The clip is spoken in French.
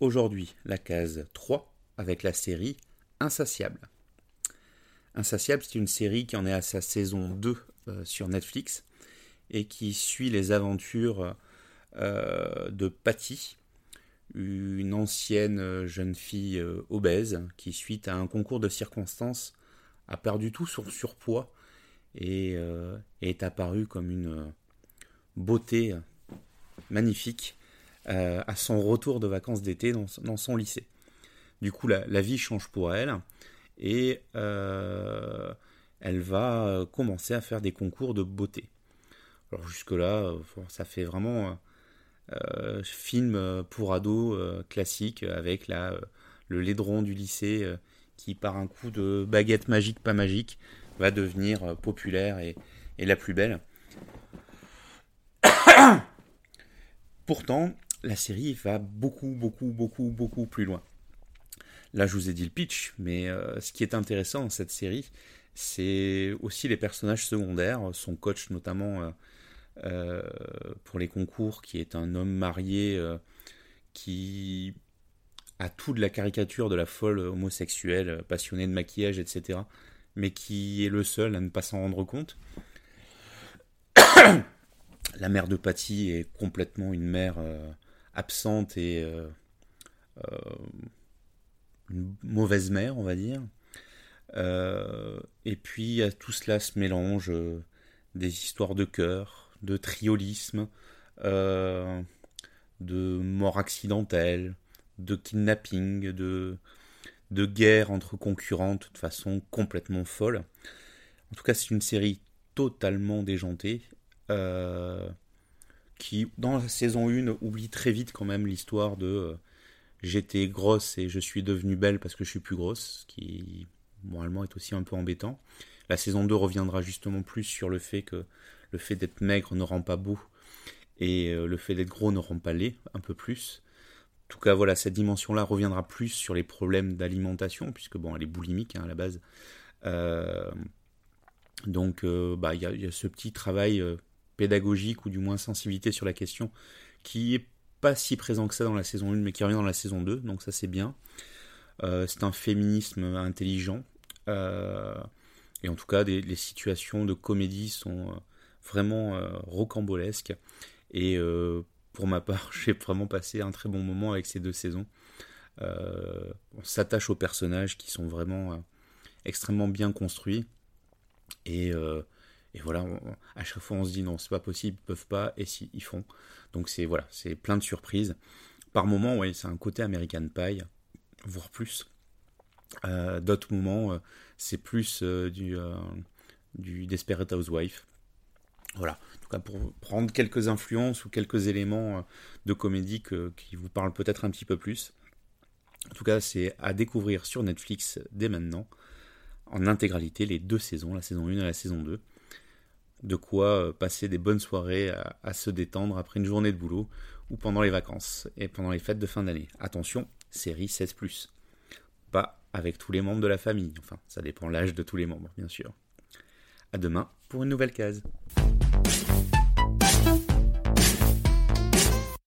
aujourd'hui la case 3 avec la série Insatiable. Insatiable, c'est une série qui en est à sa saison 2 euh, sur Netflix et qui suit les aventures euh, de Patty, une ancienne euh, jeune fille obèse qui, suite à un concours de circonstances, a perdu tout son surpoids et est apparue comme une beauté magnifique à son retour de vacances d'été dans, son lycée. Du coup, la, vie change pour elle et euh, elle va euh, commencer à faire des concours de beauté. Alors jusque-là, euh, ça fait vraiment film pour ados classique avec la, le laidron du lycée qui, par un coup de baguette magique, pas magique, va devenir populaire et, et la plus belle. Pourtant, la série va beaucoup, beaucoup, beaucoup, beaucoup plus loin. Là, je vous ai dit le pitch, mais euh, ce qui est intéressant dans cette série, c'est aussi les personnages secondaires, son coach notamment euh, euh, pour les concours, qui est un homme marié qui a tout de la caricature de la folle homosexuelle, passionnée de maquillage, etc., mais qui est le seul à ne pas s'en rendre compte. la mère de Patty est complètement une mère absente et une mauvaise mère, on va dire. Euh, et puis tout cela se mélange euh, des histoires de cœur, de triolisme, euh, de mort accidentelle, de kidnapping, de, de guerre entre concurrentes de façon complètement folle. En tout cas, c'est une série totalement déjantée. Qui, dans la saison 1, oublie très vite quand même l'histoire de j'étais grosse et je suis devenue belle parce que je suis plus grosse, ce qui moralement est aussi un peu embêtant. La saison 2 reviendra justement plus sur le fait que le fait d'être maigre ne rend pas beau et euh, le fait d'être gros ne rend pas laid, un peu plus. En tout cas, voilà, cette dimension-là reviendra plus sur les problèmes d'alimentation, puisque bon, elle est boulimique hein, à la base. Euh, donc, euh, bah, il y, a ce petit travail pédagogique ou du moins sensibilité sur la question qui est pas si présent que ça dans la saison 1, mais qui revient dans la saison 2, donc ça c'est bien. Euh, c'est un féminisme intelligent. Euh, et en tout cas, les situations de comédie sont euh, vraiment rocambolesques. Et pour ma part, j'ai vraiment passé un très bon moment avec ces deux saisons. on s'attache aux personnages qui sont vraiment extrêmement bien construits. Et et voilà, à chaque fois on se dit non, c'est pas possible, ils peuvent pas, et si, ils font. Donc c'est voilà, c'est plein de surprises. Par moments, oui, c'est un côté American Pie, voire plus. Euh, d'autres moments, euh, c'est plus euh, du, du Desperate Housewife. Voilà, en tout cas pour prendre quelques influences ou quelques éléments de comédie qui vous parlent peut-être un petit peu plus. En tout cas, c'est à découvrir sur Netflix dès maintenant, en intégralité, les deux saisons, la saison 1 et la saison 2 de quoi euh, passer des bonnes soirées à, se détendre après une journée de boulot ou pendant les vacances et pendant les fêtes de fin d'année. Attention, série 16+. Pas avec tous les membres de la famille, enfin ça dépend l'âge de tous les membres bien sûr. A demain pour une nouvelle case.